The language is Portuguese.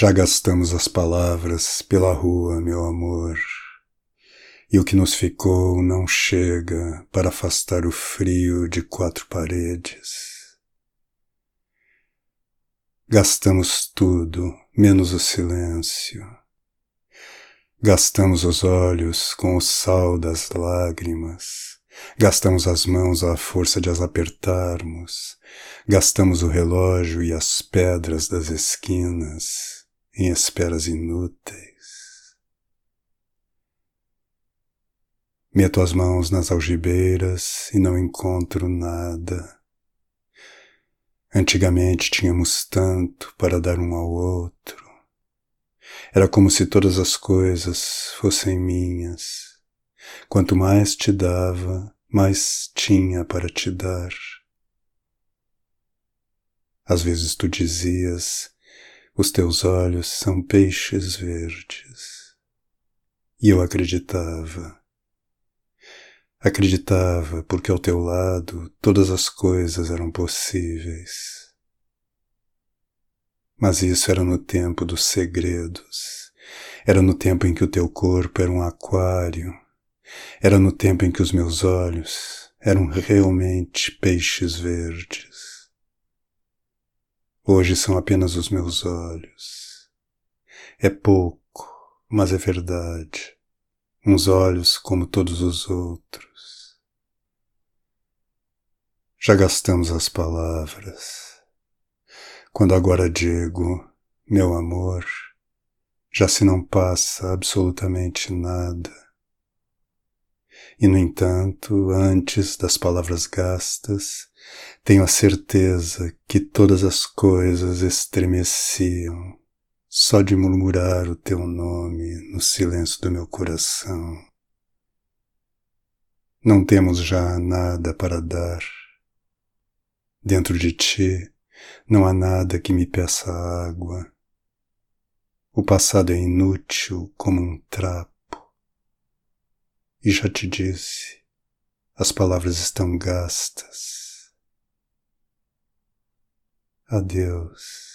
Já gastamos as palavras pela rua, meu amor, e o que nos ficou não chega para afastar o frio de quatro paredes. Gastamos tudo, menos o silêncio. Gastamos os olhos com o sal das lágrimas. Gastamos as mãos à força de as apertarmos. Gastamos o relógio e as pedras das esquinas em esperas inúteis. Meto as mãos nas algibeiras e não encontro nada. Antigamente tínhamos tanto para dar um ao outro. Era como se todas as coisas fossem minhas. Quanto mais te dava, mais tinha para te dar. Às vezes tu dizias, os teus olhos são peixes verdes. E eu acreditava. Acreditava porque ao teu lado todas as coisas eram possíveis. Mas isso era no tempo dos segredos. Era no tempo em que o teu corpo era um aquário. Era no tempo em que os meus olhos eram realmente peixes verdes. Hoje são apenas os meus olhos. É pouco, mas é verdade. Uns olhos como todos os outros já gastamos as palavras. Quando agora digo, meu amor, já se não passa absolutamente nada. E, no entanto, antes das palavras gastas, tenho a certeza que todas as coisas estremeciam só de murmurar o teu nome no silêncio do meu coração. Não temos já nada para dar Dentro de ti não há nada que me peça água. O passado é inútil como um trapo. E já te disse, as palavras estão gastas. Adeus.